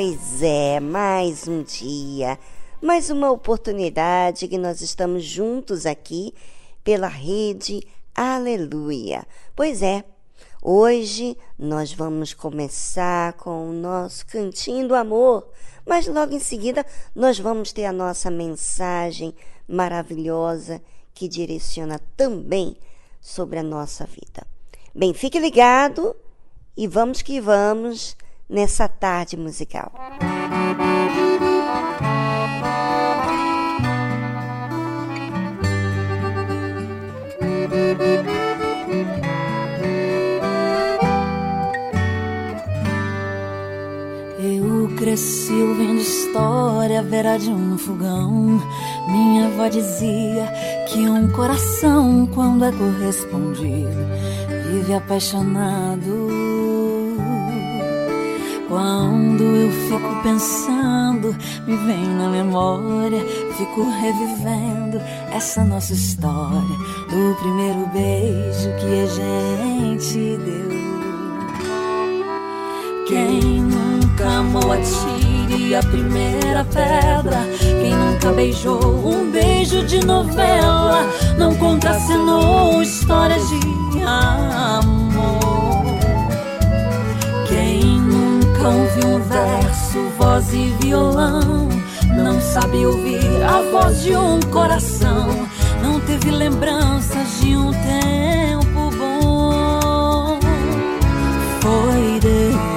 Pois é, mais um dia, mais uma oportunidade que nós estamos juntos aqui pela rede Aleluia. Pois é, hoje nós vamos começar com o nosso cantinho do amor, mas logo em seguida nós vamos ter a nossa mensagem maravilhosa que direciona também sobre a nossa vida. Bem, fique ligado e vamos que vamos nessa tarde musical. Eu cresci ouvindo história, verá de um fogão. Minha avó dizia que um coração, quando é correspondido, vive apaixonado. Quando eu fico pensando, me vem na memória, fico revivendo essa nossa história do primeiro beijo que a gente deu. Quem nunca amou atire a primeira pedra. Quem nunca beijou um beijo de novela, não contracenou histórias de amor. Quem ouviu um verso, voz e violão, não sabe ouvir a voz de um coração, não teve lembranças de um tempo bom. Foi Deus.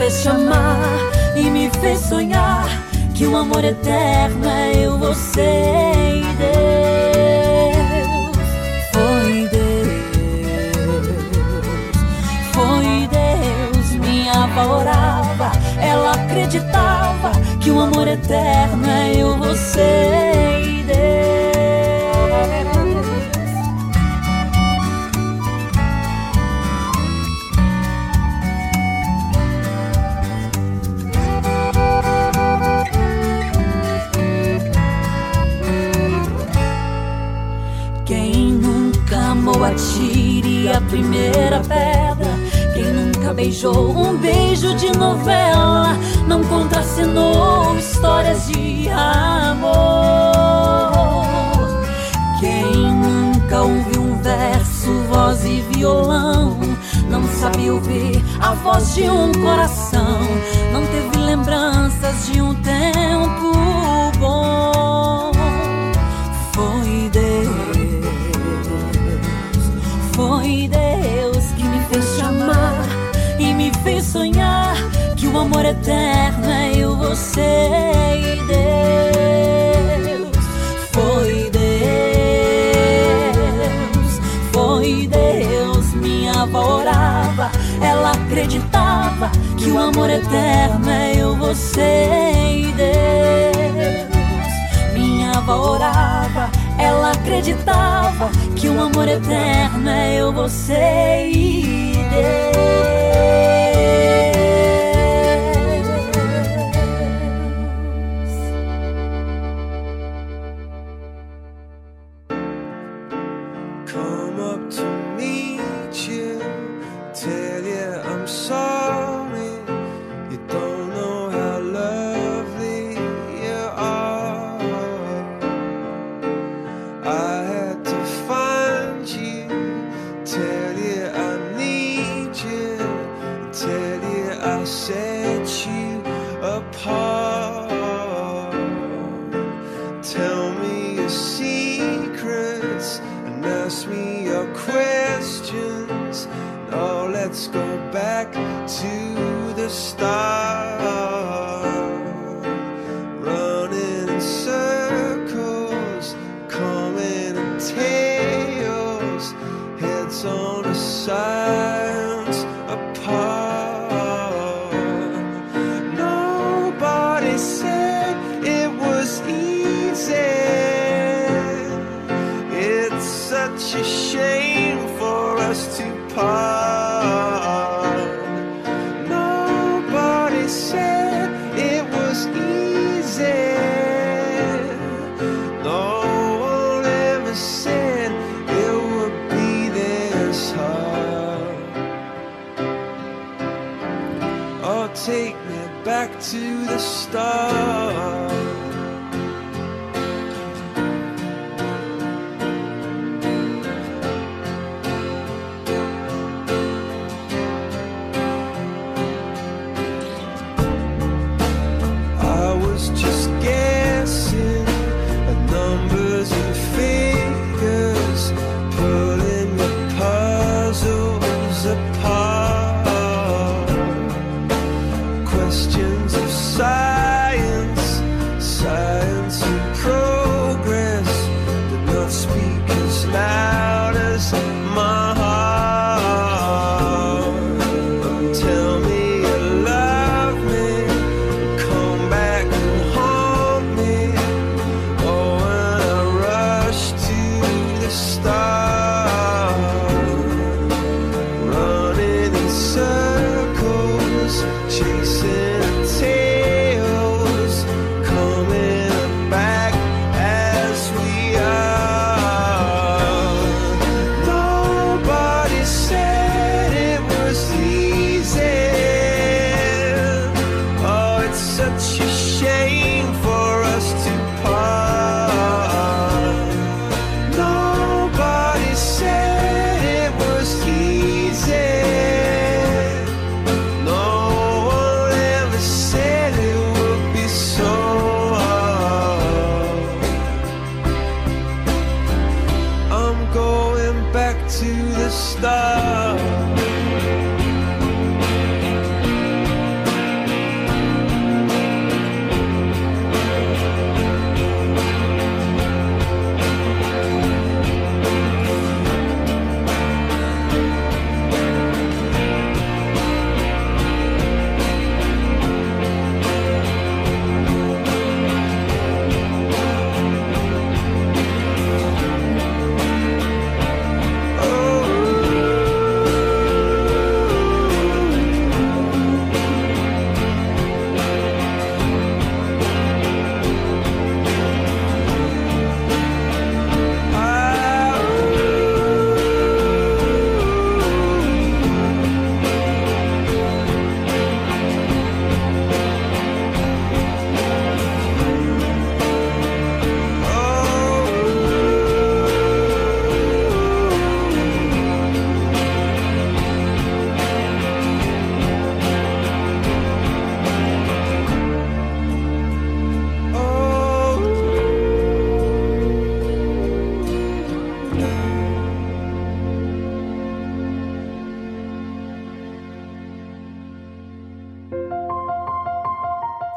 fez chamar e me fez sonhar que o amor eterno é eu, você e Deus. Que o amor eterno é eu, você e Deus. atire a primeira pedra. Quem nunca beijou um beijo de novela, não contracenou histórias de amor. Quem nunca ouviu um verso, voz e violão, não sabe ouvir a voz de um coração, não teve lembranças de um amor eterno é eu, você e Deus. Foi Deus, foi Deus. Minha avó orava, ela acreditava que o amor eterno é eu, você e Deus. Minha avó orava ela acreditava que o amor eterno é eu, você e Deus. está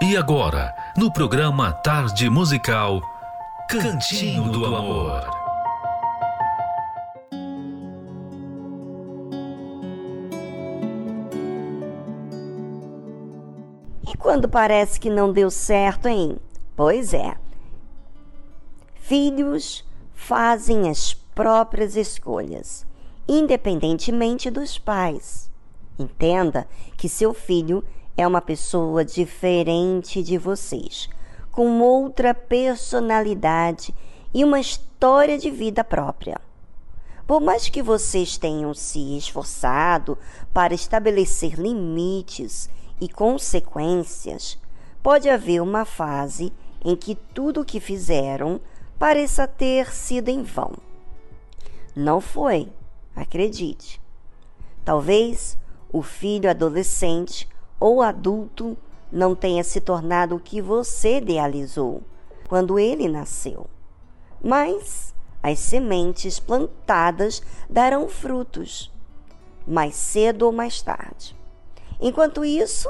E agora, no programa Tarde Musical, Cantinho do Amor. E quando parece que não deu certo, hein? Pois é. Filhos fazem as próprias escolhas, independentemente dos pais. Entenda que seu filho é uma pessoa diferente de vocês, com outra personalidade e uma história de vida própria. Por mais que vocês tenham se esforçado para estabelecer limites e consequências, pode haver uma fase em que tudo o que fizeram pareça ter sido em vão. Não foi, acredite. Talvez o filho adolescente ou adulto não tenha se tornado o que você idealizou quando ele nasceu. Mas as sementes plantadas darão frutos, mais cedo ou mais tarde. Enquanto isso,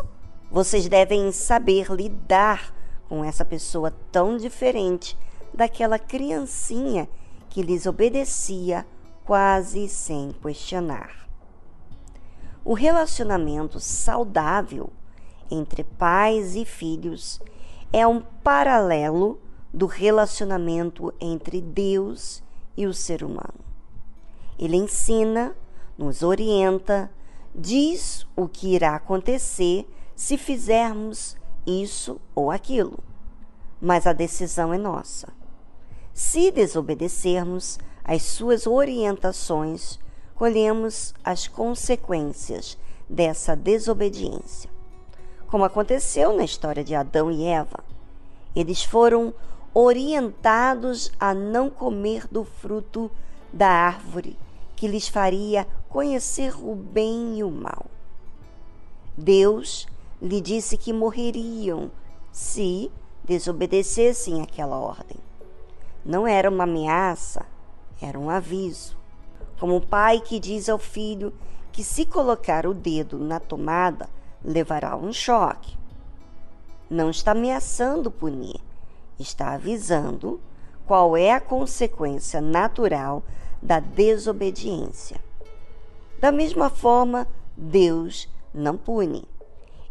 vocês devem saber lidar com essa pessoa tão diferente daquela criancinha que lhes obedecia quase sem questionar. O relacionamento saudável entre pais e filhos é um paralelo do relacionamento entre Deus e o ser humano. Ele ensina, nos orienta, diz o que irá acontecer se fizermos isso ou aquilo. Mas a decisão é nossa. Se desobedecermos às suas orientações, colhemos as consequências dessa desobediência. Como aconteceu na história de Adão e Eva, eles foram orientados a não comer do fruto da árvore que lhes faria conhecer o bem e o mal. Deus lhe disse que morreriam se desobedecessem aquela ordem. Não era uma ameaça, era um aviso. Como um pai que diz ao filho que se colocar o dedo na tomada, levará um choque. Não está ameaçando punir, está avisando qual é a consequência natural da desobediência. Da mesma forma, Deus não pune.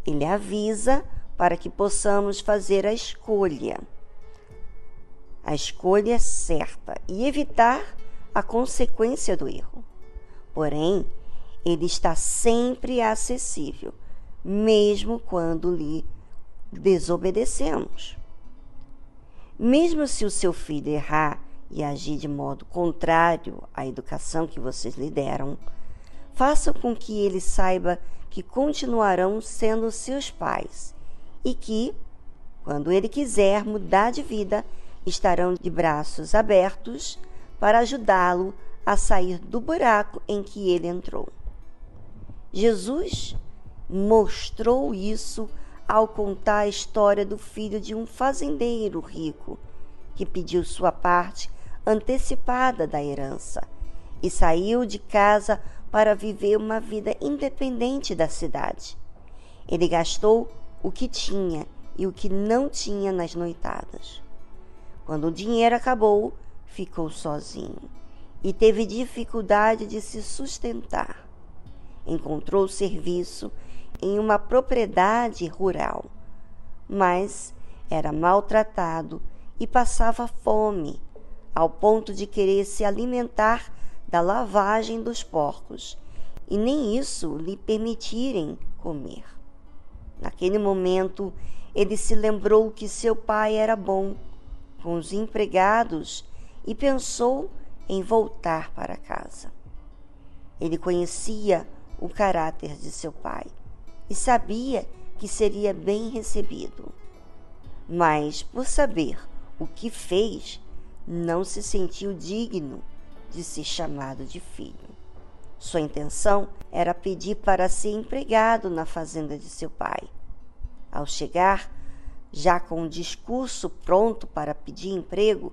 Ele avisa para que possamos fazer a escolha. A escolha certa e evitar a consequência do erro. Porém, ele está sempre acessível, mesmo quando lhe desobedecemos. Mesmo se o seu filho errar e agir de modo contrário à educação que vocês lhe deram, faça com que ele saiba que continuarão sendo seus pais e que, quando ele quiser mudar de vida, estarão de braços abertos para ajudá-lo a sair do buraco em que ele entrou. Jesus mostrou isso ao contar a história do filho de um fazendeiro rico que pediu sua parte antecipada da herança e saiu de casa para viver uma vida independente da cidade. Ele gastou o que tinha e o que não tinha nas noitadas. Quando o dinheiro acabou, ficou sozinho e teve dificuldade de se sustentar. Encontrou serviço em uma propriedade rural, mas era maltratado e passava fome, ao ponto de querer se alimentar da lavagem dos porcos, e nem isso lhe permitirem comer. Naquele momento, ele se lembrou que seu pai era bom com os empregados e pensou em voltar para casa. Ele conhecia o caráter de seu pai e sabia que seria bem recebido. Mas, por saber o que fez, não se sentiu digno de ser chamado de filho. Sua intenção era pedir para ser empregado na fazenda de seu pai. Ao chegar, já com o discurso pronto para pedir emprego,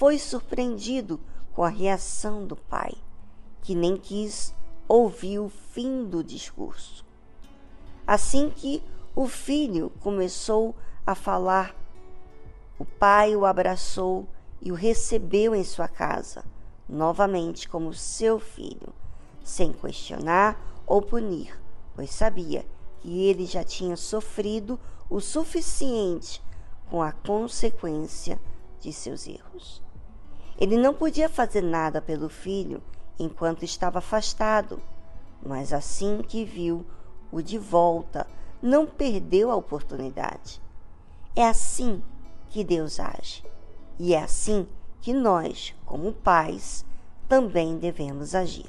foi surpreendido com a reação do pai, que nem quis ouvir o fim do discurso. Assim que o filho começou a falar. O pai o abraçou e o recebeu em sua casa, novamente como seu filho, sem questionar ou punir, pois sabia que ele já tinha sofrido o suficiente com a consequência de seus erros. Ele não podia fazer nada pelo filho enquanto estava afastado, mas assim que viu o de volta, não perdeu a oportunidade. É assim que Deus age. E é assim que nós, como pais, também devemos agir.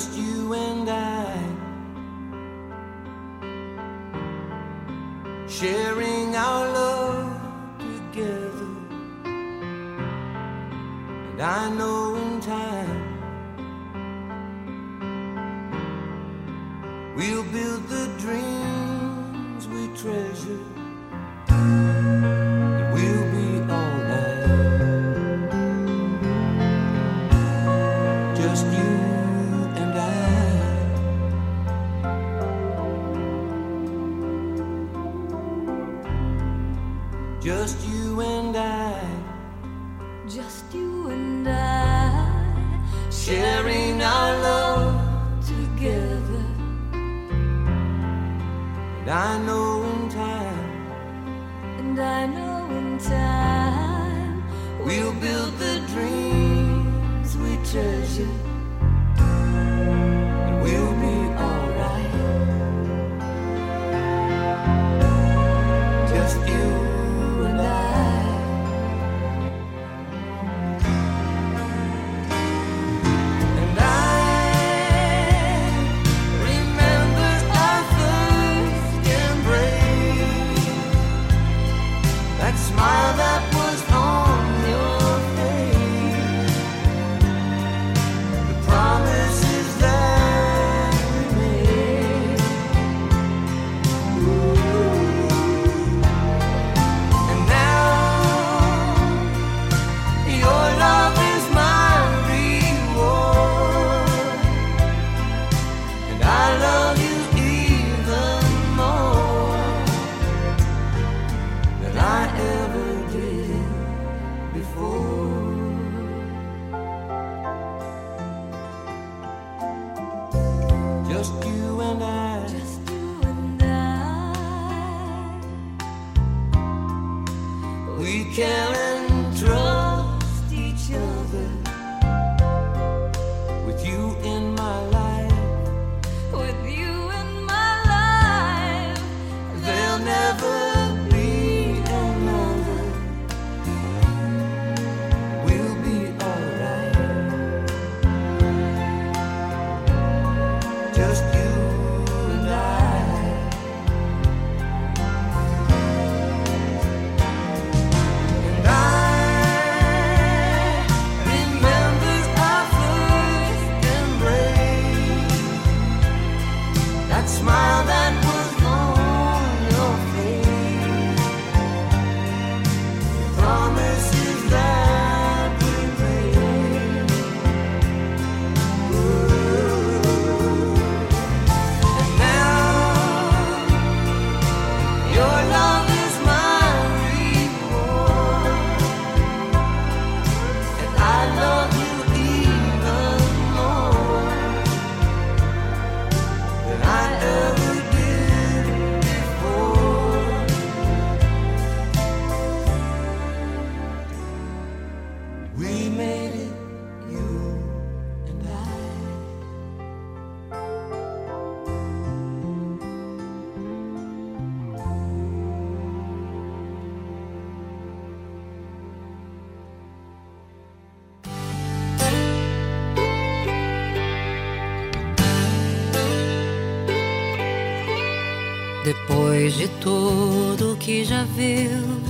just you and I. tudo que já viu,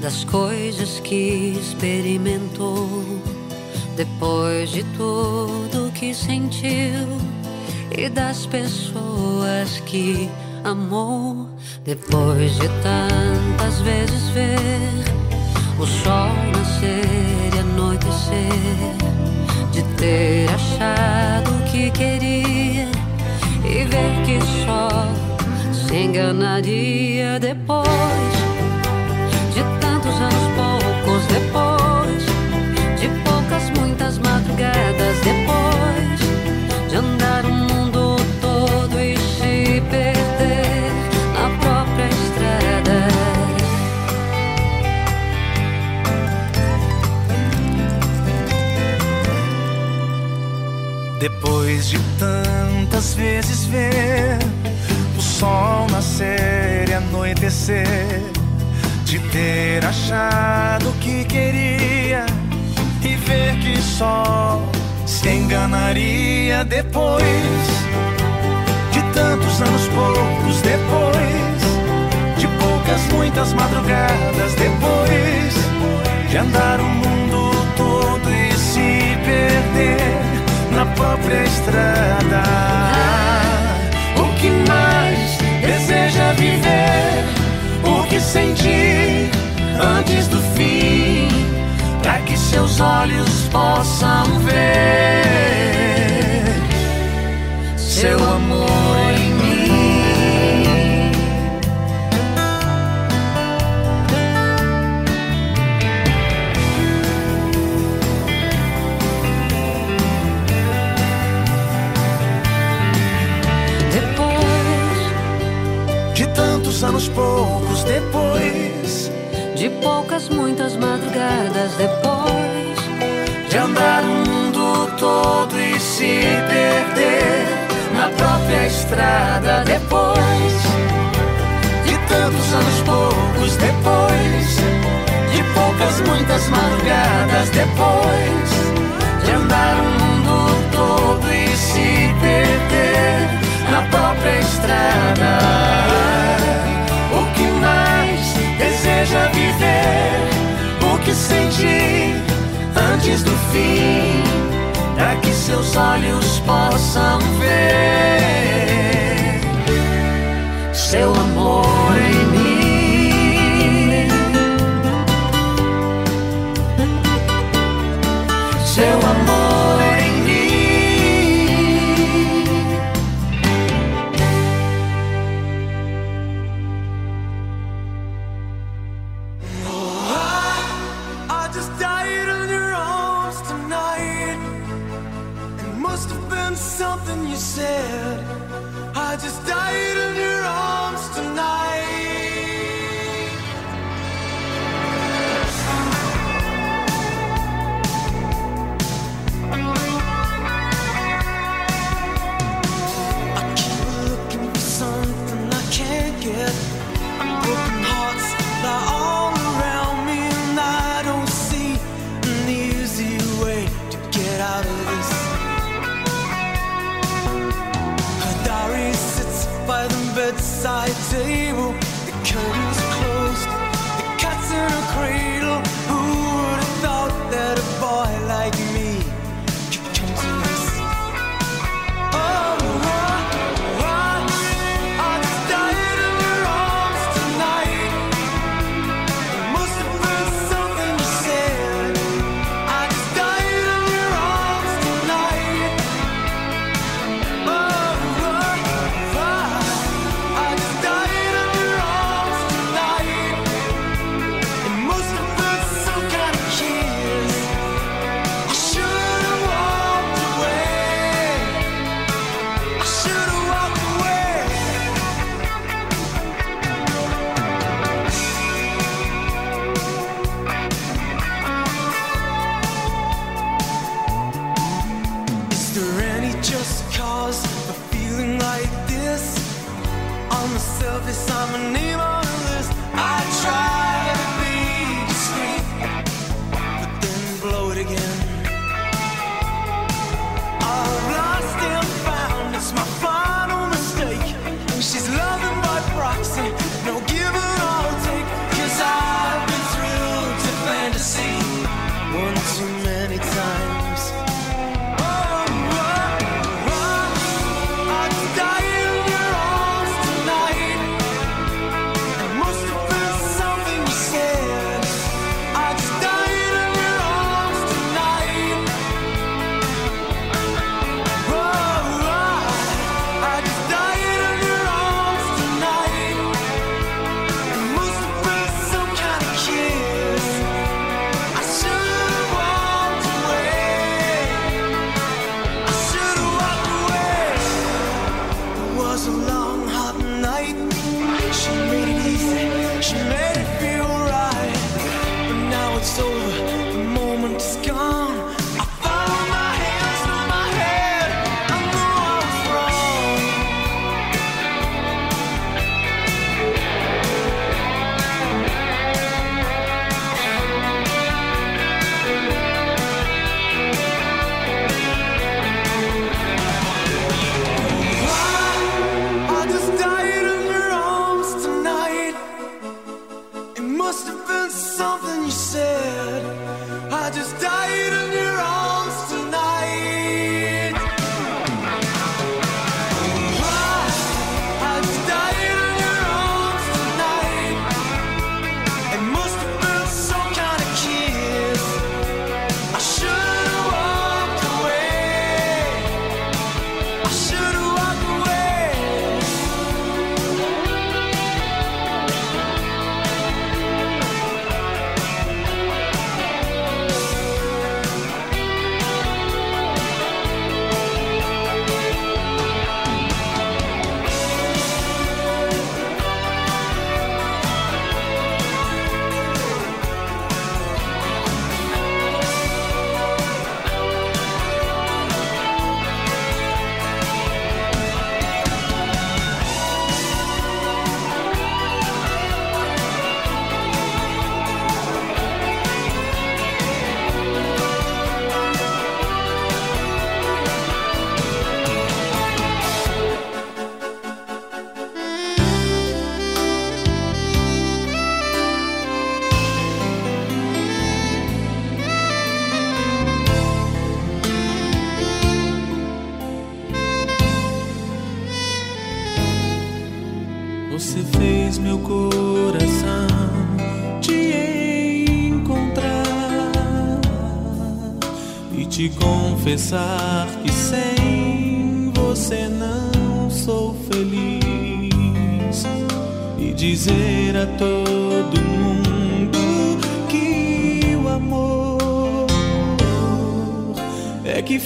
das coisas que experimentou, depois de tudo que sentiu e das pessoas que amou, depois de tantas vezes ver o sol nascer e anoitecer, de ter achado o que queria e ver que só se enganaria depois de tantos anos, poucos depois de poucas, muitas madrugadas depois de andar o mundo todo e se perder na própria estrada. Depois de tantas vezes ver sol nascer e anoitecer, de ter achado que queria e ver que só se enganaria depois de tantos anos poucos depois de poucas muitas madrugadas depois de andar o mundo todo e se perder na própria estrada seja viver o que senti antes do fim, para que seus olhos possam ver seu amor em poucos depois de poucas muitas madrugadas depois de andar o mundo todo e se perder na própria estrada depois de tantos anos poucos depois de poucas muitas madrugadas depois de andar o mundo todo e se perder na própria estrada. viver o que senti antes do fim, para que seus olhos possam ver seu amor.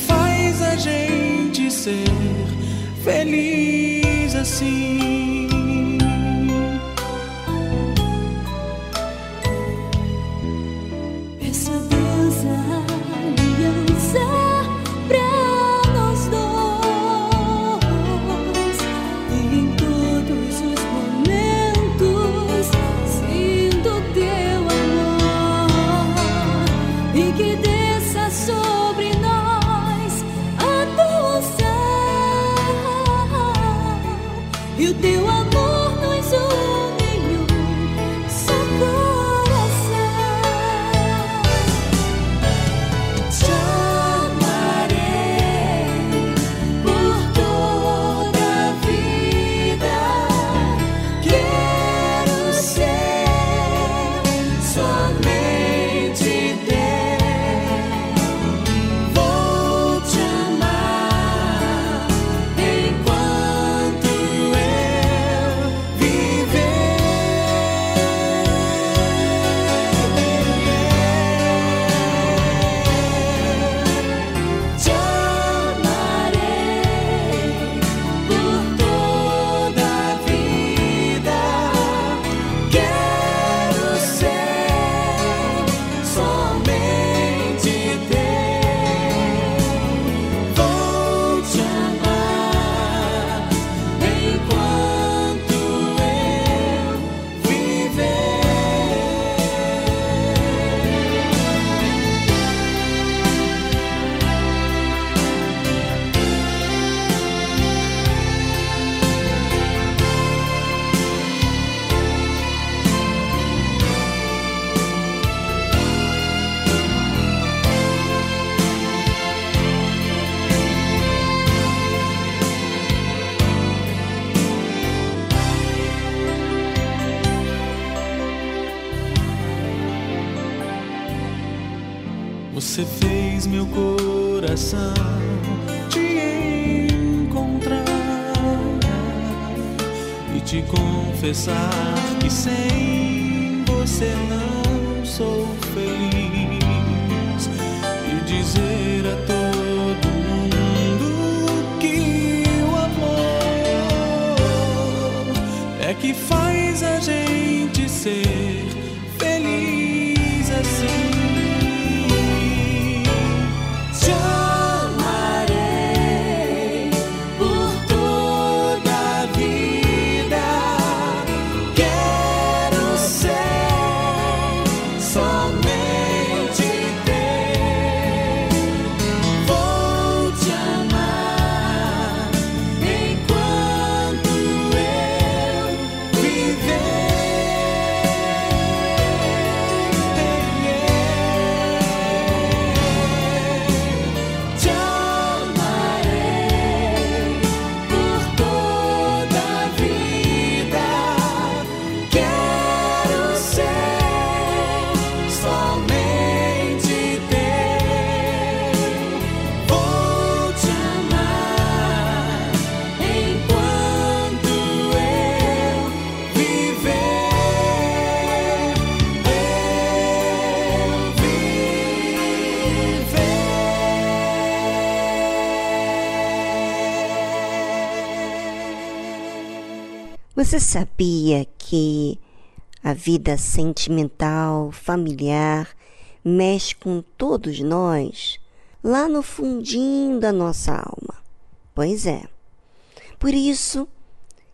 faz a gente ser feliz assim. te encontrar e te confessar. Você sabia que a vida sentimental, familiar, mexe com todos nós, lá no fundinho da nossa alma? Pois é. Por isso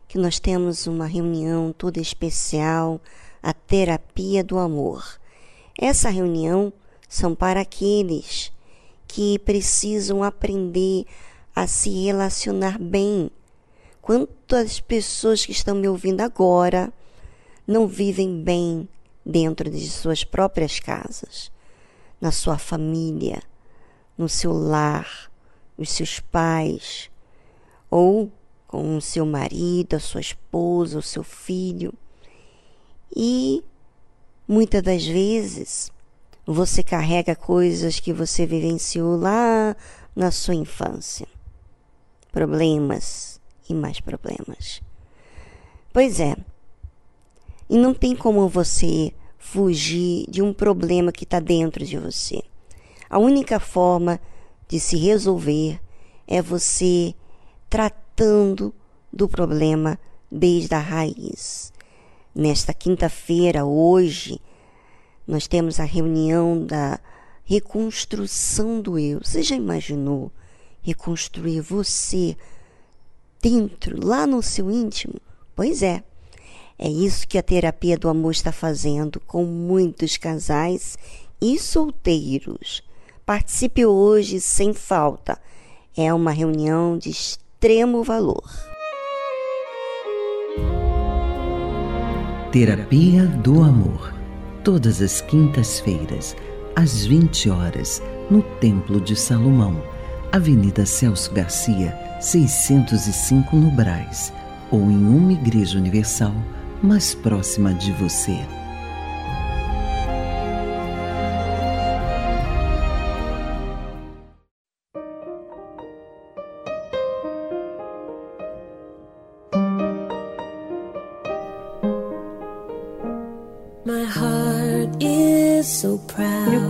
que nós temos uma reunião toda especial, a terapia do amor. Essa reunião são para aqueles que precisam aprender a se relacionar bem. Quanto as pessoas que estão me ouvindo agora não vivem bem dentro de suas próprias casas, na sua família, no seu lar, os seus pais, ou com o seu marido, a sua esposa, o seu filho. E muitas das vezes você carrega coisas que você vivenciou lá na sua infância, problemas, e mais problemas. Pois é. E não tem como você fugir de um problema que está dentro de você. A única forma de se resolver é você tratando do problema desde a raiz. Nesta quinta-feira, hoje, nós temos a reunião da reconstrução do eu. Você já imaginou reconstruir você dentro, lá no seu íntimo? Pois é. É isso que a terapia do amor está fazendo com muitos casais e solteiros. Participe hoje sem falta. É uma reunião de extremo valor. Terapia do Amor. Todas as quintas-feiras, às 20 horas, no Templo de Salomão, Avenida Celso Garcia, 605 no Braz, ou em uma igreja universal mais próxima de você.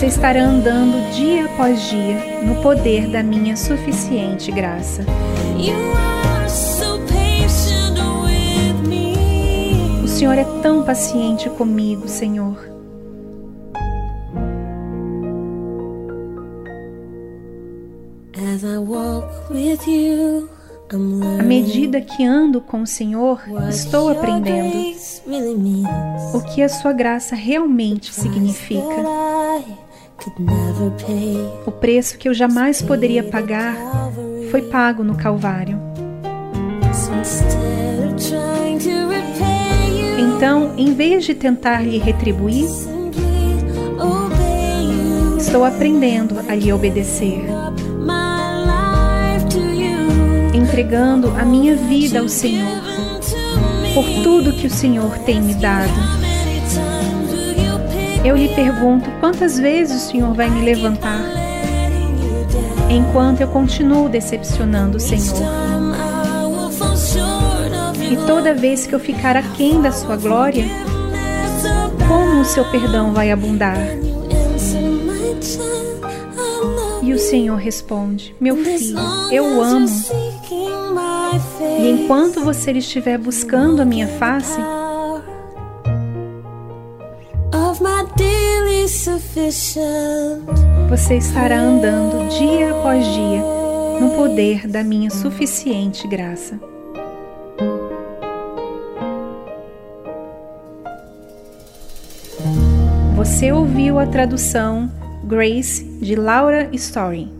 você estará andando dia após dia no poder da minha suficiente graça. O Senhor é tão paciente comigo, Senhor. À medida que ando com o Senhor, estou aprendendo o que a sua graça realmente significa. O preço que eu jamais poderia pagar foi pago no Calvário. Então, em vez de tentar lhe retribuir, estou aprendendo a lhe obedecer entregando a minha vida ao Senhor por tudo que o Senhor tem me dado. Eu lhe pergunto quantas vezes o Senhor vai me levantar, enquanto eu continuo decepcionando o Senhor. E toda vez que eu ficar aquém da sua glória, como o seu perdão vai abundar? E o Senhor responde: Meu filho, eu amo. E enquanto você estiver buscando a minha face, você estará andando dia após dia no poder da minha suficiente graça. Você ouviu a tradução Grace de Laura Story.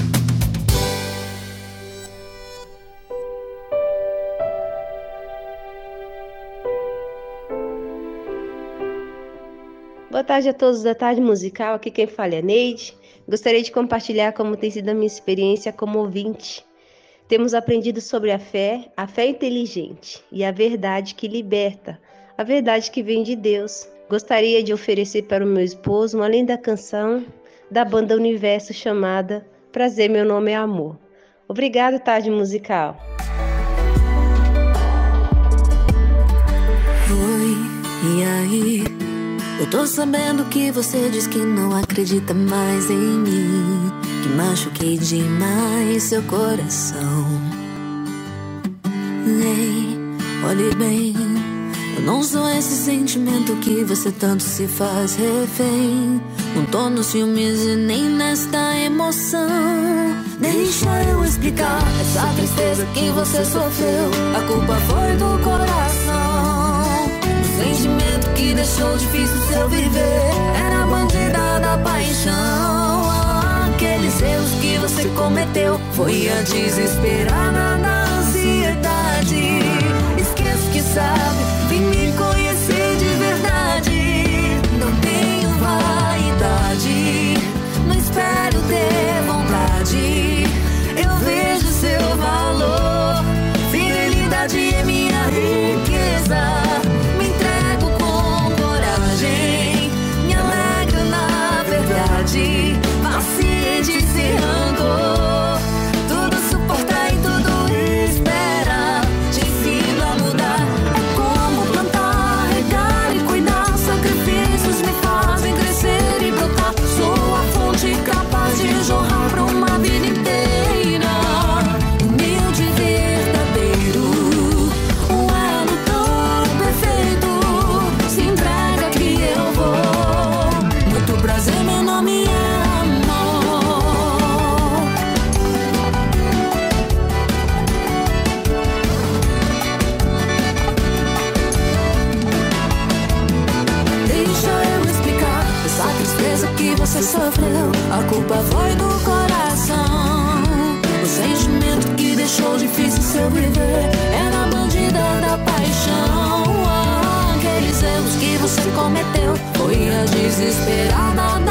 Tarde a todos da Tarde Musical. Aqui quem fala é Neide. Gostaria de compartilhar como tem sido a minha experiência como ouvinte. Temos aprendido sobre a fé, a fé inteligente e a verdade que liberta, a verdade que vem de Deus. Gostaria de oferecer para o meu esposo uma linda canção da banda Universo chamada Prazer, meu nome é Amor. Obrigado, Tarde Musical. Oi, e aí? Eu tô sabendo que você diz que não acredita mais em mim. Que machuquei demais seu coração. Ei, olhe bem. Eu não sou esse sentimento que você tanto se faz refém. Não tô nos ciúmes e nem nesta emoção. Deixa eu explicar essa tristeza que você sofreu. A culpa foi do coração. O sentimento que deixou difícil seu viver. Era bandida da paixão. Aquele Aqueles erros que você cometeu foi a desesperada na ansiedade. Esquece que sabe, vem me conhecer de verdade. Não tenho vaidade, não espero ter vontade. Eu vejo seu valor, fidelidade é minha riqueza. Sofreu. A culpa foi do coração. O sentimento que deixou difícil seu viver era a bandida da paixão. Aqueles erros que você cometeu foi a desesperada da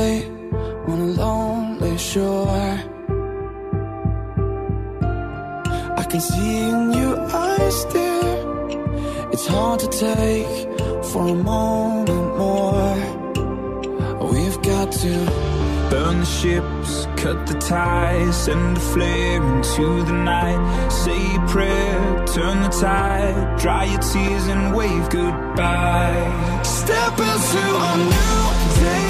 Away on a lonely shore? I can see in your eyes, dear. It's hard to take for a moment more. We've got to Burn the ships, cut the ties, send a flare into the night. Say a prayer, turn the tide, dry your tears and wave goodbye. step into a new day.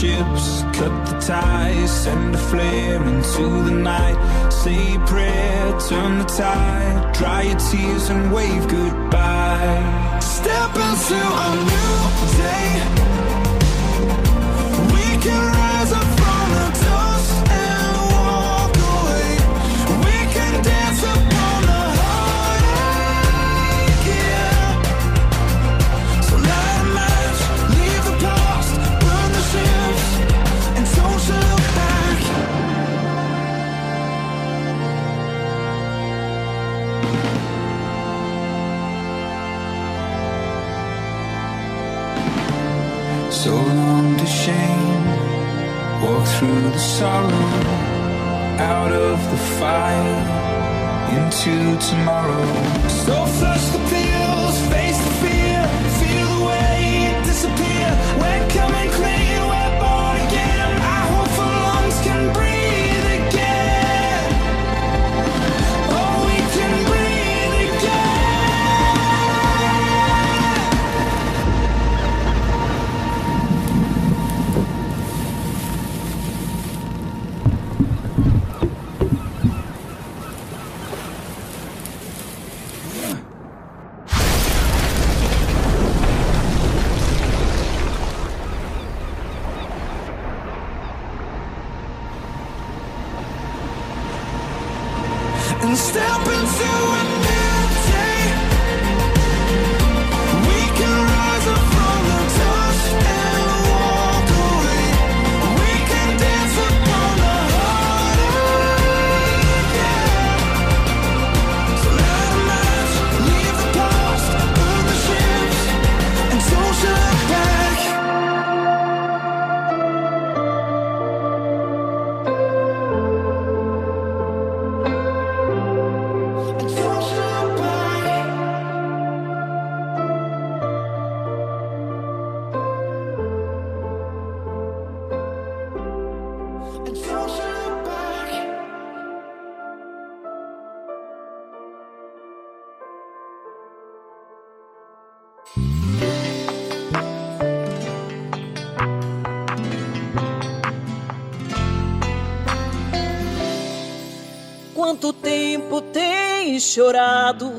Ships, cut the ties, send a flare into the night. Say a prayer, turn the tide, dry your tears and wave goodbye. step into a new day. We can through the sorrow, out of the fire, into tomorrow. So flush the pills, face chorado,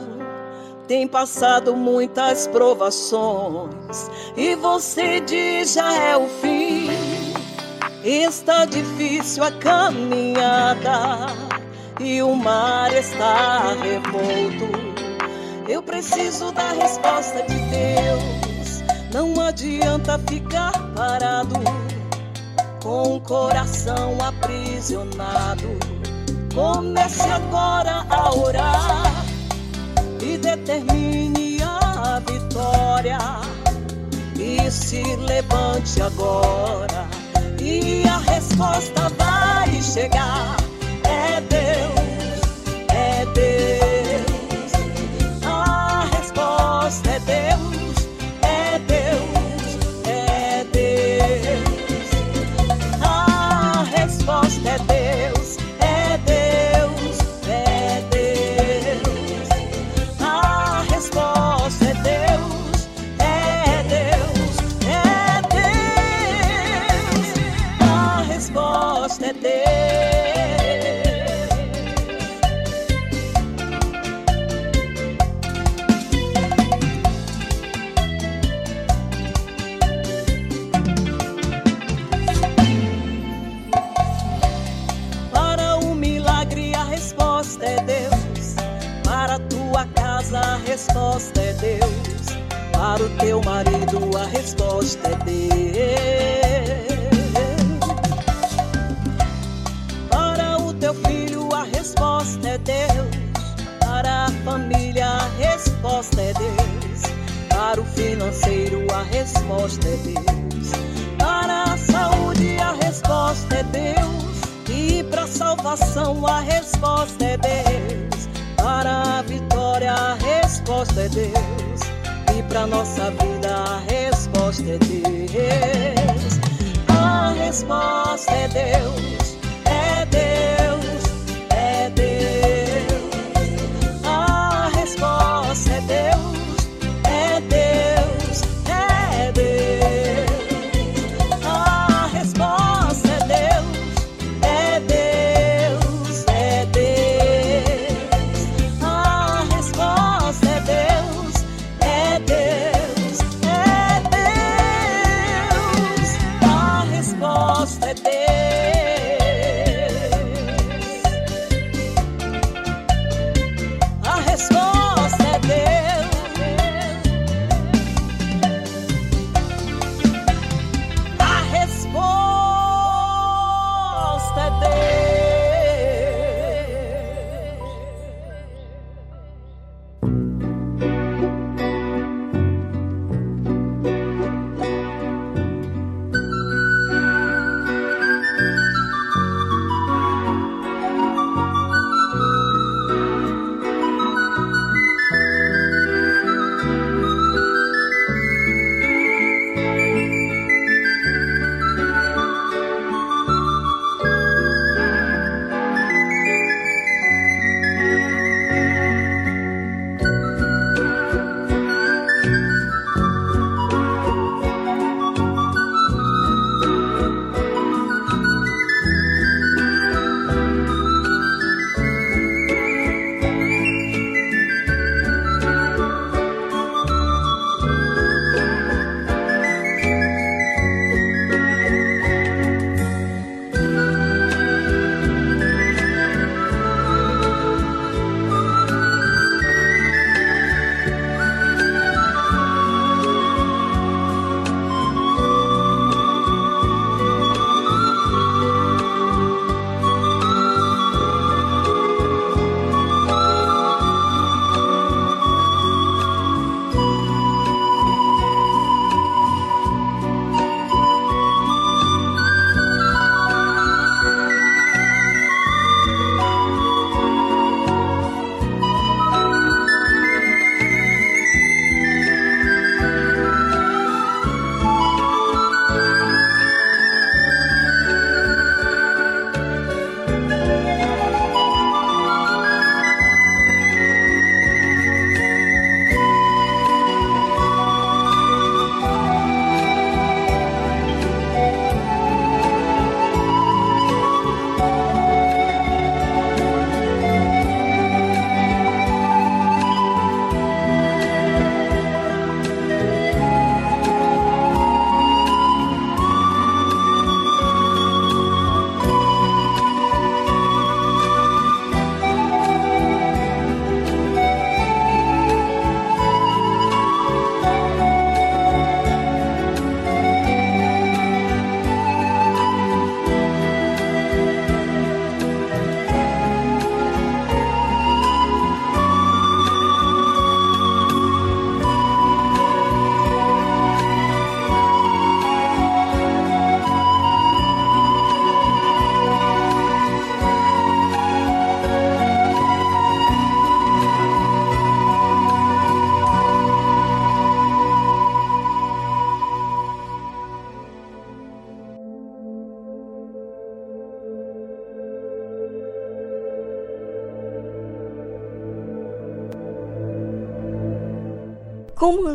tem passado muitas provações, e você diz já é o fim. Está difícil a caminhada e o mar está revolto. Eu preciso da resposta de Deus. Não adianta ficar parado com o coração aprisionado. Comece agora a orar e determine a vitória. E se levante agora, e a resposta vai chegar. É Deus, Para o teu marido a resposta é Deus. Para o teu filho a resposta é Deus. Para a família a resposta é Deus. Para o financeiro a resposta é Deus. Para a saúde a resposta é Deus. E para a salvação a resposta é Deus. Para a vitória a resposta é Deus pra nossa vida a resposta é Deus. A resposta é Deus, é Deus.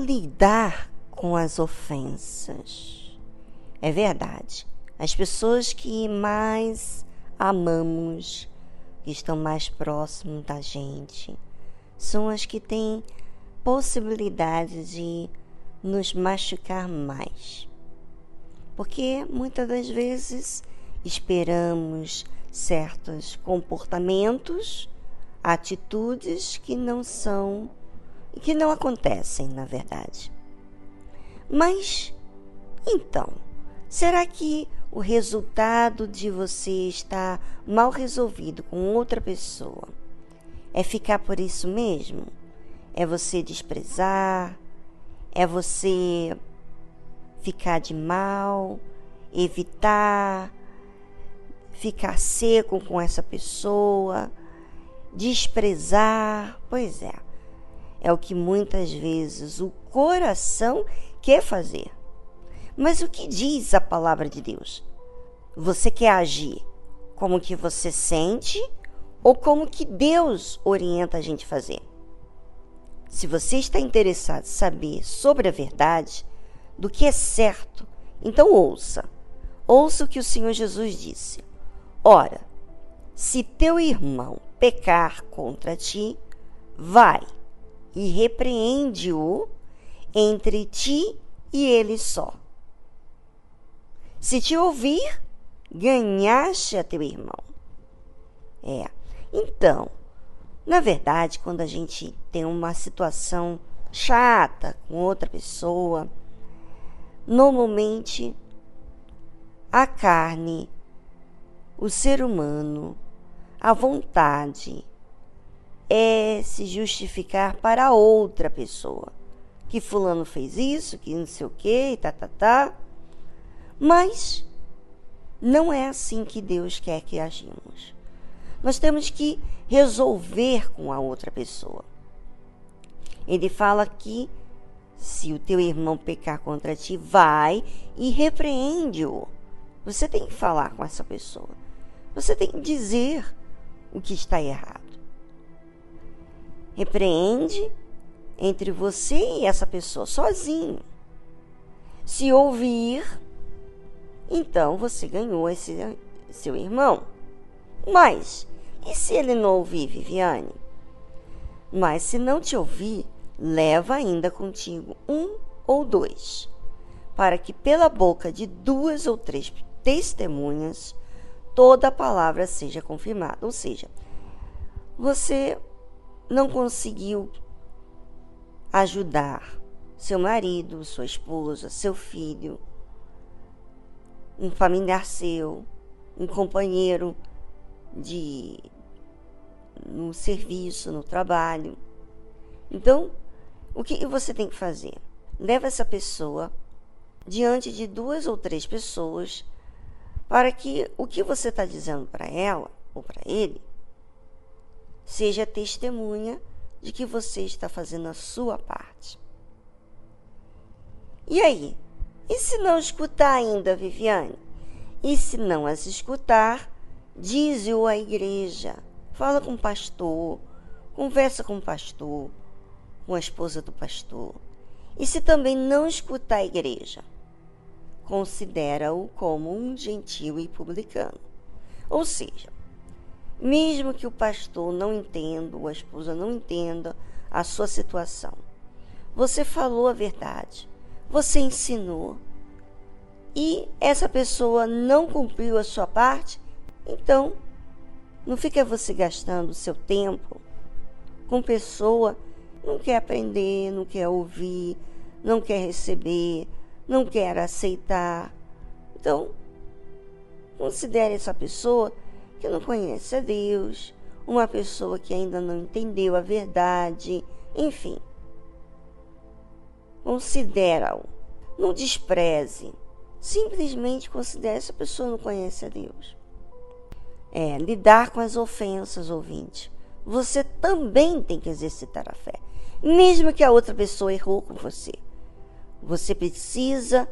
Lidar com as ofensas? É verdade, as pessoas que mais amamos, que estão mais próximos da gente, são as que têm possibilidade de nos machucar mais. Porque muitas das vezes esperamos certos comportamentos, atitudes que não são que não acontecem, na verdade. Mas então, será que o resultado de você estar mal resolvido com outra pessoa é ficar por isso mesmo? É você desprezar? É você ficar de mal? Evitar? Ficar seco com essa pessoa? Desprezar? Pois é. É o que muitas vezes o coração quer fazer. Mas o que diz a palavra de Deus? Você quer agir como que você sente ou como que Deus orienta a gente fazer? Se você está interessado em saber sobre a verdade, do que é certo, então ouça. Ouça o que o Senhor Jesus disse. Ora, se teu irmão pecar contra ti, vai e repreende-o entre ti e ele só. Se te ouvir, ganhaste a teu irmão. É. Então, na verdade, quando a gente tem uma situação chata com outra pessoa, normalmente a carne, o ser humano, a vontade é se justificar para outra pessoa. Que fulano fez isso, que não sei o que, e tá, tá, tá. Mas não é assim que Deus quer que agimos. Nós temos que resolver com a outra pessoa. Ele fala que se o teu irmão pecar contra ti, vai e repreende-o. Você tem que falar com essa pessoa. Você tem que dizer o que está errado. Repreende entre você e essa pessoa sozinho. Se ouvir, então você ganhou esse seu irmão. Mas, e se ele não ouvir, Viviane? Mas se não te ouvir, leva ainda contigo um ou dois, para que pela boca de duas ou três testemunhas toda a palavra seja confirmada. Ou seja, você não conseguiu ajudar seu marido, sua esposa, seu filho, um familiar seu, um companheiro de no serviço, no trabalho. Então, o que você tem que fazer? Leva essa pessoa diante de duas ou três pessoas para que o que você está dizendo para ela ou para ele seja testemunha de que você está fazendo a sua parte. E aí? E se não escutar ainda, Viviane? E se não as escutar, dize-o à igreja. Fala com o pastor, conversa com o pastor, com a esposa do pastor. E se também não escutar a igreja, considera-o como um gentil e publicano. Ou seja, mesmo que o pastor não entenda, ou a esposa não entenda a sua situação, você falou a verdade, você ensinou, e essa pessoa não cumpriu a sua parte, então não fica você gastando o seu tempo com pessoa não quer aprender, não quer ouvir, não quer receber, não quer aceitar. Então, considere essa pessoa que não conhece a Deus, uma pessoa que ainda não entendeu a verdade, enfim. Considera-o, não despreze, simplesmente considere essa pessoa não conhece a Deus. É, lidar com as ofensas, ouvinte. Você também tem que exercitar a fé mesmo que a outra pessoa errou com você. Você precisa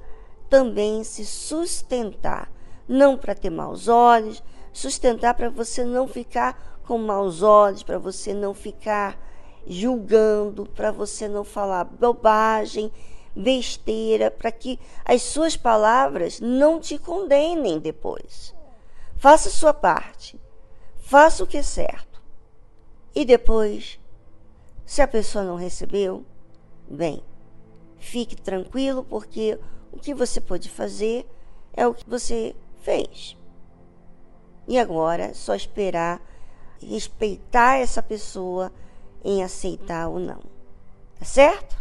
também se sustentar, não para ter maus olhos, sustentar para você não ficar com maus olhos, para você não ficar julgando, para você não falar bobagem, besteira, para que as suas palavras não te condenem depois. Faça sua parte. Faça o que é certo. E depois, se a pessoa não recebeu, bem, fique tranquilo, porque o que você pode fazer é o que você fez. E agora só esperar respeitar essa pessoa em aceitar ou não. Tá certo?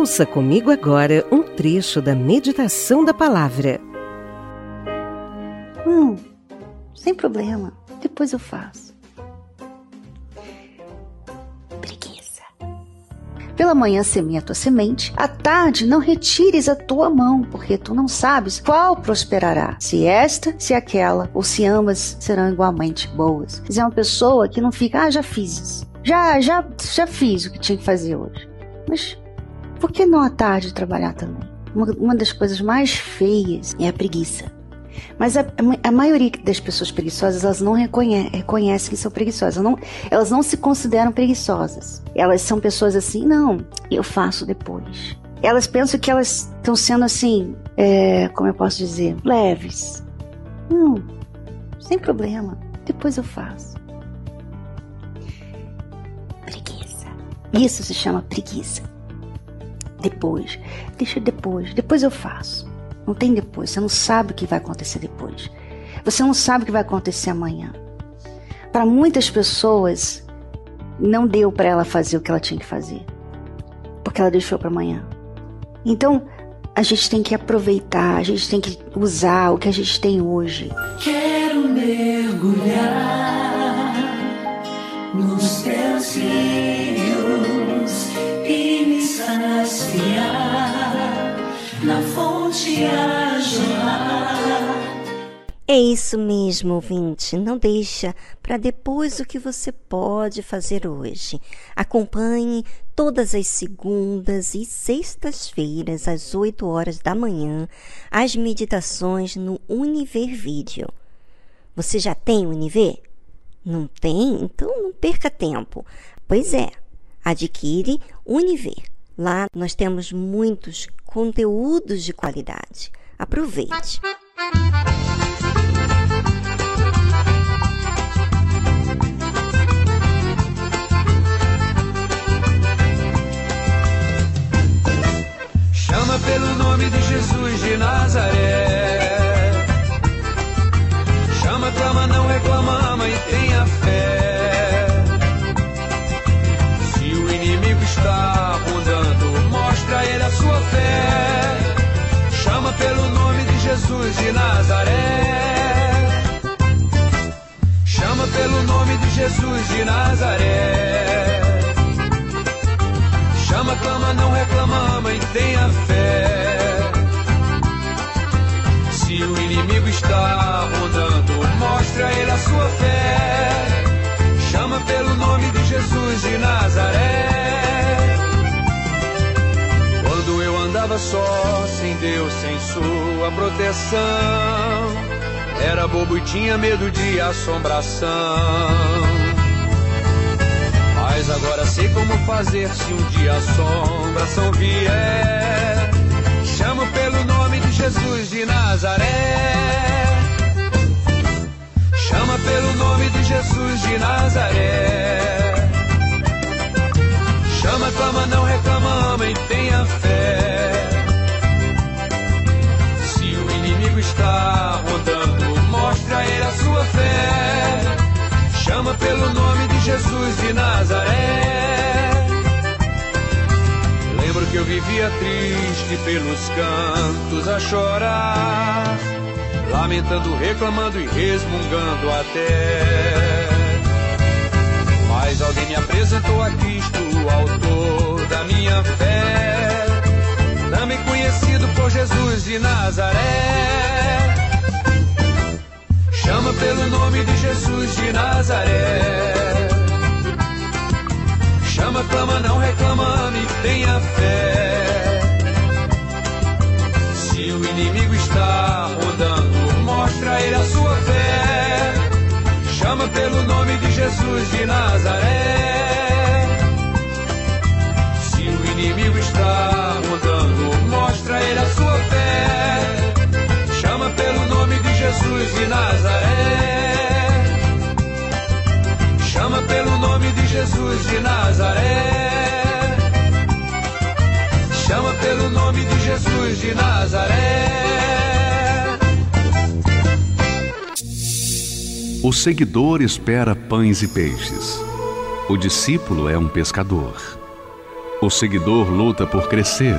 Ouça comigo agora um trecho da meditação da palavra. Hum, sem problema, depois eu faço. Preguiça. Pela manhã semeia a tua semente, à tarde não retires a tua mão, porque tu não sabes qual prosperará, se esta, se aquela, ou se ambas serão igualmente boas. Se é uma pessoa que não fica, ah, já fiz isso. Já, já, já fiz o que tinha que fazer hoje. Mas por que não à tarde trabalhar também? Uma, uma das coisas mais feias é a preguiça. Mas a, a, maioria das pessoas preguiçosas, elas não reconhe reconhecem que são preguiçosas. Não, elas não se consideram preguiçosas. Elas são pessoas assim, não, eu faço depois. Elas pensam que elas estão sendo assim, é, como eu posso dizer, leves. Não, sem problema, depois eu faço. Preguiça. Isso se chama preguiça. Depois. Deixa depois. Depois eu faço. Não tem depois. Você não sabe o que vai acontecer depois. Você não sabe o que vai acontecer amanhã. Para muitas pessoas, não deu para ela fazer o que ela tinha que fazer. Porque ela deixou para amanhã. Então, a gente tem que aproveitar, a gente tem que usar o que a gente tem hoje. Quero mergulhar nos teus na É isso mesmo, ouvinte. Não deixa para depois o que você pode fazer hoje. Acompanhe todas as segundas e sextas-feiras, às 8 horas da manhã, as meditações no Univer Vídeo. Você já tem Univer? Não tem? Então não perca tempo. Pois é, adquire Univer. Lá nós temos muitos conteúdos de qualidade. Aproveite. Chama pelo nome de Jesus de Nazaré. Chama, clama, não reclama, mãe, tenha fé. Jesus de Nazaré. Chama pelo nome de Jesus de Nazaré. Chama, clama, não reclama, mãe, tenha fé. Se o inimigo está rondando, mostra a ele a sua fé. Chama pelo nome de Jesus de Nazaré. Andava só, sem Deus, sem sua proteção, era bobo e tinha medo de assombração. Mas agora sei como fazer se um dia a assombração vier. Chamo pelo nome de Jesus de Nazaré. Chama pelo nome de Jesus de Nazaré. Chama, clama, não reclama, mãe, tenha fé. Está rondando, mostra a ele a sua fé. Chama pelo nome de Jesus de Nazaré. Lembro que eu vivia triste pelos cantos a chorar, lamentando, reclamando e resmungando até. Mas alguém me apresentou a Cristo, o autor da minha fé, também conhecido por Jesus de Nazaré. Chama pelo nome de Jesus de Nazaré. Chama, clama, não reclama, me tenha fé. Se o inimigo está rodando, mostra ele a sua fé. Chama pelo nome de Jesus de Nazaré. Se o inimigo está rodando, mostra ele a sua fé. Chama pelo nome de Jesus de Nazaré. Chama pelo nome de Jesus de Nazaré. Chama pelo nome de Jesus de Nazaré. O seguidor espera pães e peixes. O discípulo é um pescador. O seguidor luta por crescer.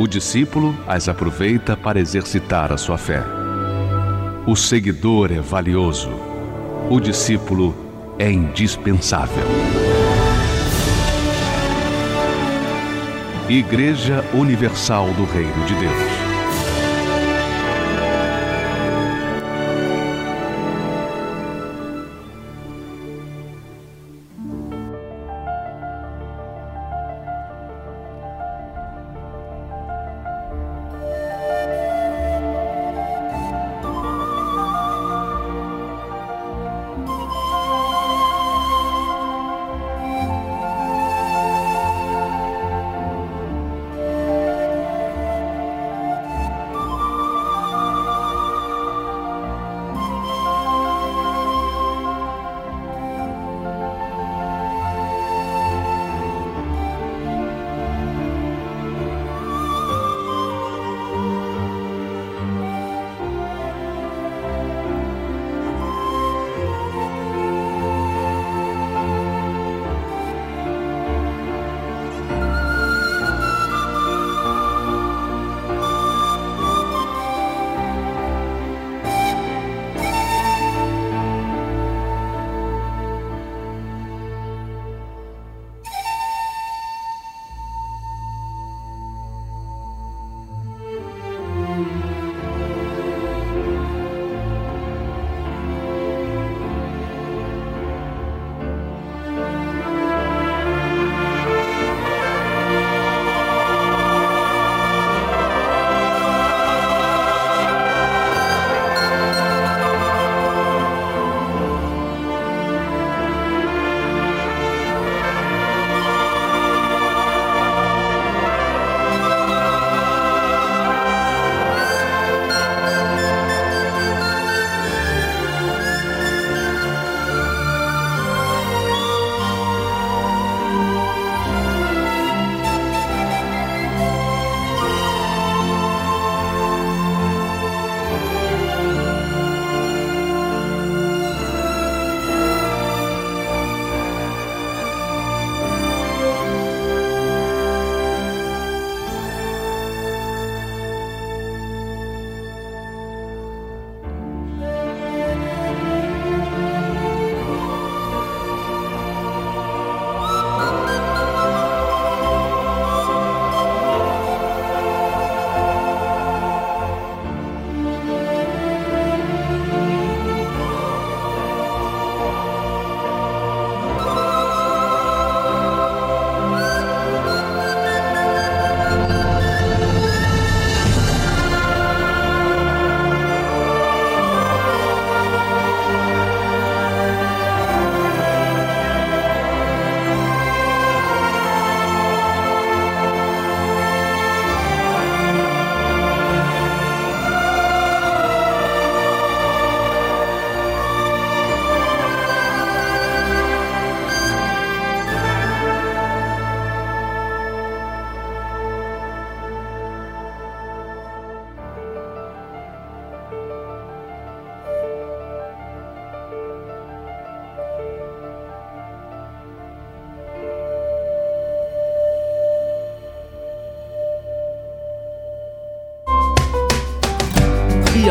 O discípulo as aproveita para exercitar a sua fé. O seguidor é valioso. O discípulo é indispensável. Igreja Universal do Reino de Deus.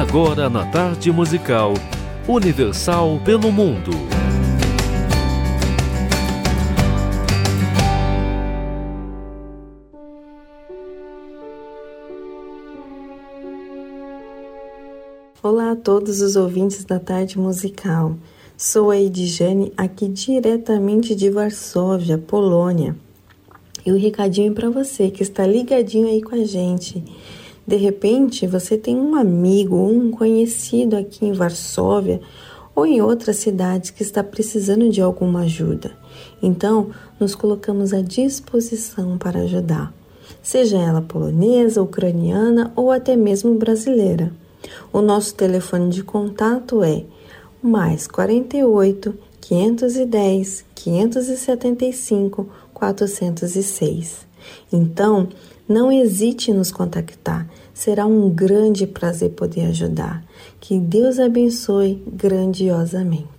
Agora na tarde musical Universal pelo Mundo. Olá a todos os ouvintes da tarde musical. Sou a Edjane, aqui diretamente de Varsóvia, Polônia. E o recadinho para você que está ligadinho aí com a gente. De repente, você tem um amigo, um conhecido aqui em Varsóvia ou em outras cidades que está precisando de alguma ajuda. Então, nos colocamos à disposição para ajudar, seja ela polonesa, ucraniana ou até mesmo brasileira. O nosso telefone de contato é mais 48 510 575 406. Então, não hesite em nos contactar. Será um grande prazer poder ajudar. Que Deus abençoe grandiosamente.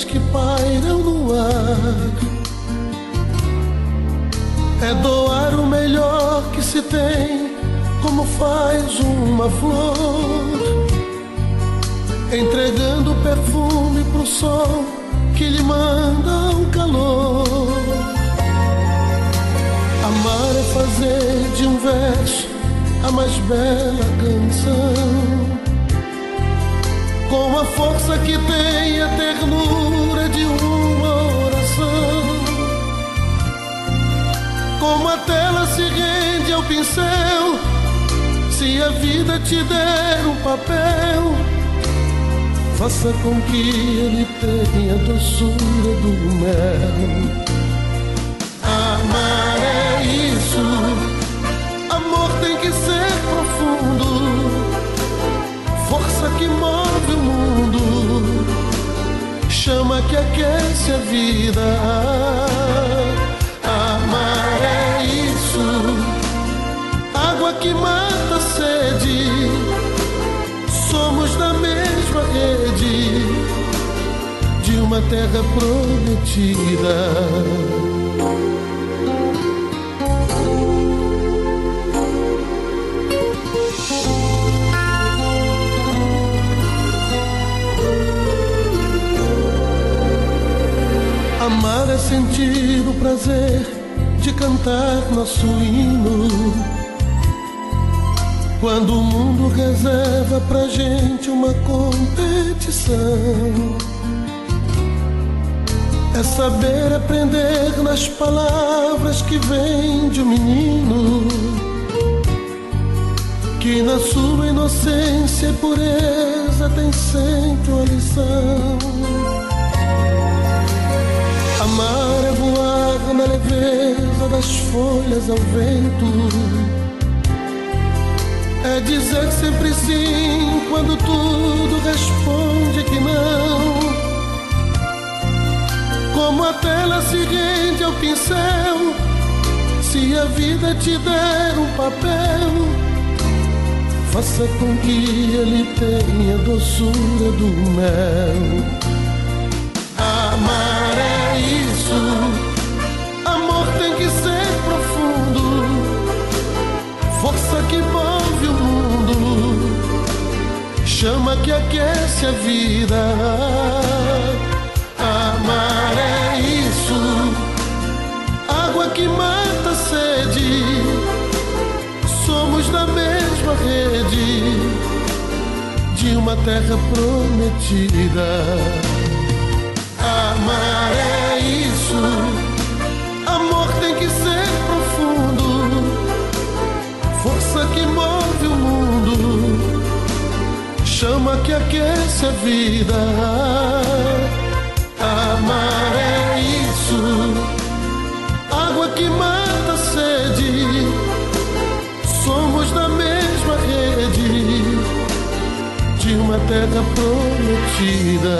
Que pairam no ar. É doar o melhor que se tem, como faz uma flor. Entregando perfume pro sol que lhe manda o calor. Amar é fazer de um verso a mais bela canção. Com a força que tem a ternura de uma oração. Como a tela se rende ao pincel, se a vida te der um papel, faça com que ele tenha a doçura do mel. Amar é isso amor tem que ser profundo, força que move o mundo, chama que aquece a vida. Amar é isso, água que mata a sede, somos da mesma rede de uma terra prometida. Amar é sentir o prazer de cantar nosso hino. Quando o mundo reserva pra gente uma competição. É saber aprender nas palavras que vêm de um menino. Que na sua inocência e pureza tem sempre uma lição. Leveza das folhas ao vento. É dizer sempre sim quando tudo responde que não. Como a tela se rende ao pincel, se a vida te der um papel, faça com que ele tenha a doçura do mel. Chama que aquece a vida. Amar é isso. Água que mata a sede. Somos da mesma rede de uma terra prometida. Amar é isso. Amor tem que ser que aquece a vida. Amar é isso. Água que mata a sede. Somos da mesma rede de uma terra prometida.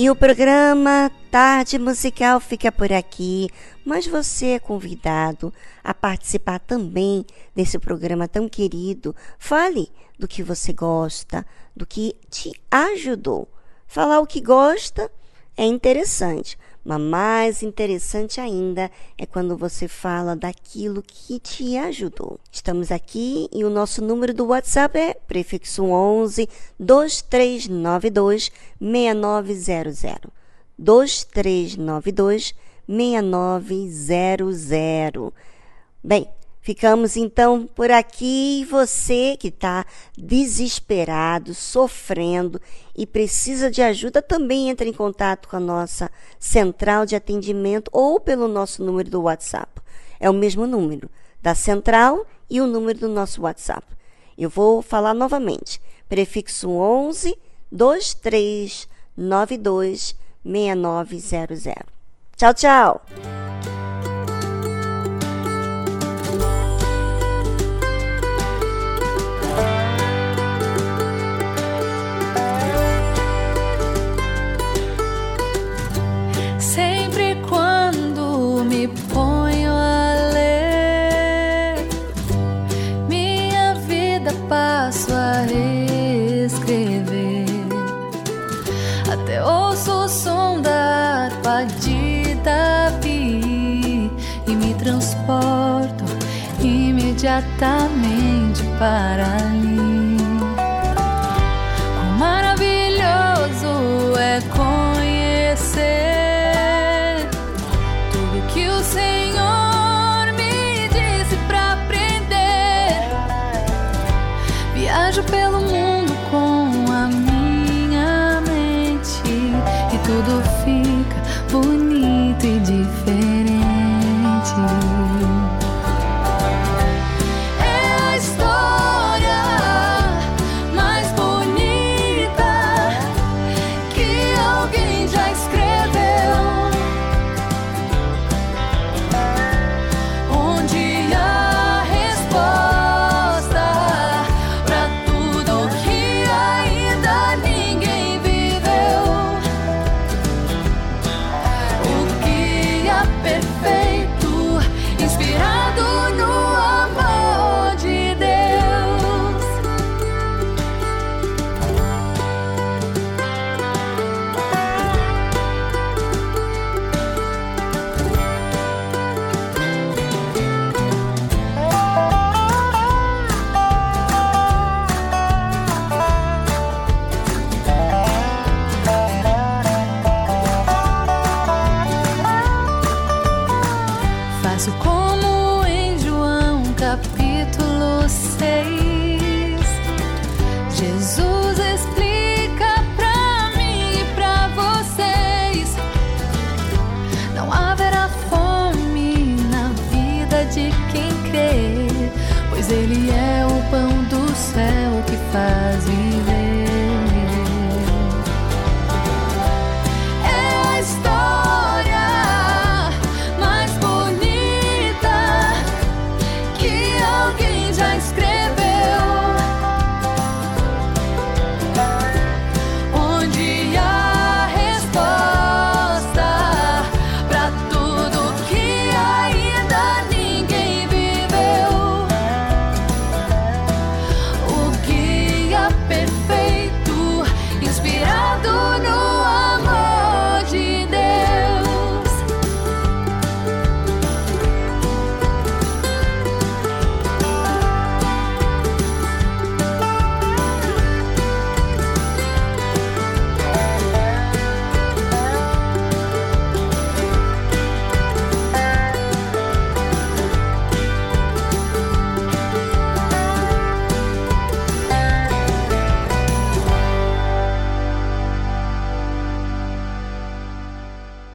E o programa Tarde Musical fica por aqui, mas você é convidado a participar também desse programa tão querido. Fale do que você gosta, do que te ajudou. Falar o que gosta é interessante, mas mais interessante ainda é quando você fala daquilo que te ajudou. Estamos aqui e o nosso número do WhatsApp é prefixo 11 2392 6900. 2392 6900. Bem, ficamos então por aqui. Você que está desesperado, sofrendo e precisa de ajuda, também entre em contato com a nossa central de atendimento ou pelo nosso número do WhatsApp. É o mesmo número da central e o número do nosso WhatsApp. Eu vou falar novamente. Prefixo 11 2392 6900. Tchau, tchau! Passo a reescrever. Até ouço o som da harpa de Davi. transporto imediatamente para ali.